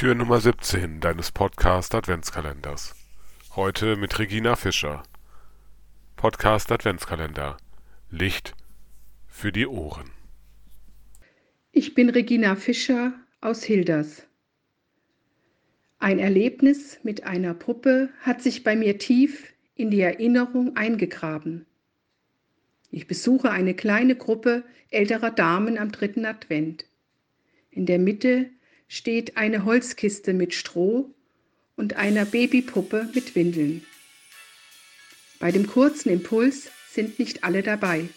Tür Nummer 17 deines Podcast Adventskalenders. Heute mit Regina Fischer. Podcast Adventskalender. Licht für die Ohren. Ich bin Regina Fischer aus Hilders. Ein Erlebnis mit einer Puppe hat sich bei mir tief in die Erinnerung eingegraben. Ich besuche eine kleine Gruppe älterer Damen am dritten Advent. In der Mitte steht eine Holzkiste mit Stroh und einer Babypuppe mit Windeln. Bei dem kurzen Impuls sind nicht alle dabei.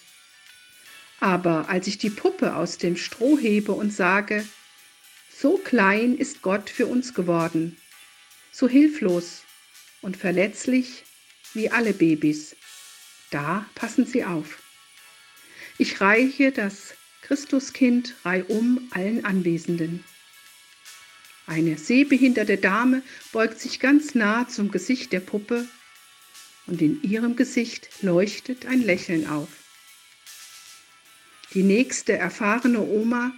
Aber als ich die Puppe aus dem Stroh hebe und sage, so klein ist Gott für uns geworden, so hilflos und verletzlich wie alle Babys, da passen sie auf. Ich reiche das Christuskind reihum allen Anwesenden. Eine sehbehinderte Dame beugt sich ganz nah zum Gesicht der Puppe und in ihrem Gesicht leuchtet ein Lächeln auf. Die nächste erfahrene Oma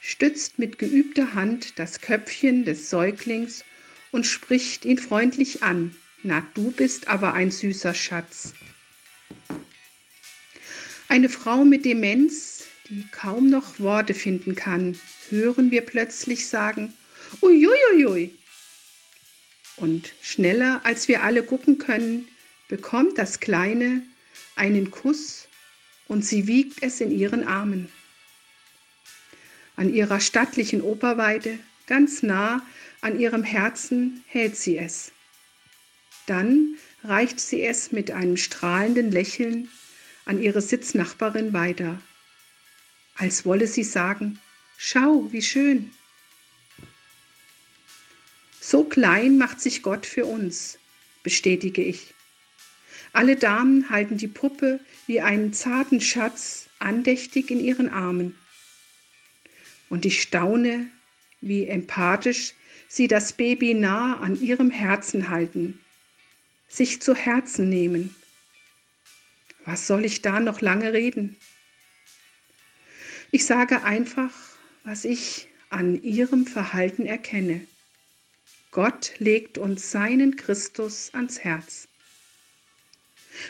stützt mit geübter Hand das Köpfchen des Säuglings und spricht ihn freundlich an. Na, du bist aber ein süßer Schatz. Eine Frau mit Demenz, die kaum noch Worte finden kann, hören wir plötzlich sagen, Uiuiui. Und schneller als wir alle gucken können, bekommt das Kleine einen Kuss und sie wiegt es in ihren Armen. An ihrer stattlichen Operweide, ganz nah an ihrem Herzen, hält sie es. Dann reicht sie es mit einem strahlenden Lächeln an ihre Sitznachbarin weiter, als wolle sie sagen, schau, wie schön. So klein macht sich Gott für uns, bestätige ich. Alle Damen halten die Puppe wie einen zarten Schatz andächtig in ihren Armen. Und ich staune, wie empathisch sie das Baby nah an ihrem Herzen halten, sich zu Herzen nehmen. Was soll ich da noch lange reden? Ich sage einfach, was ich an ihrem Verhalten erkenne. Gott legt uns seinen Christus ans Herz.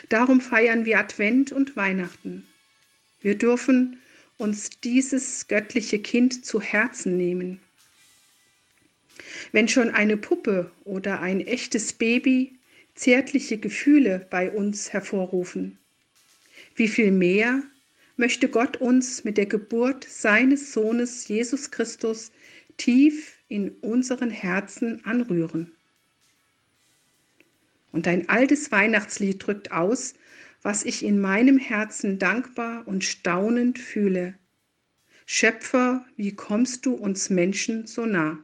Darum feiern wir Advent und Weihnachten. Wir dürfen uns dieses göttliche Kind zu Herzen nehmen. Wenn schon eine Puppe oder ein echtes Baby zärtliche Gefühle bei uns hervorrufen, wie viel mehr möchte Gott uns mit der Geburt seines Sohnes Jesus Christus tief in unseren Herzen anrühren. Und ein altes Weihnachtslied drückt aus, was ich in meinem Herzen dankbar und staunend fühle. Schöpfer, wie kommst du uns Menschen so nah?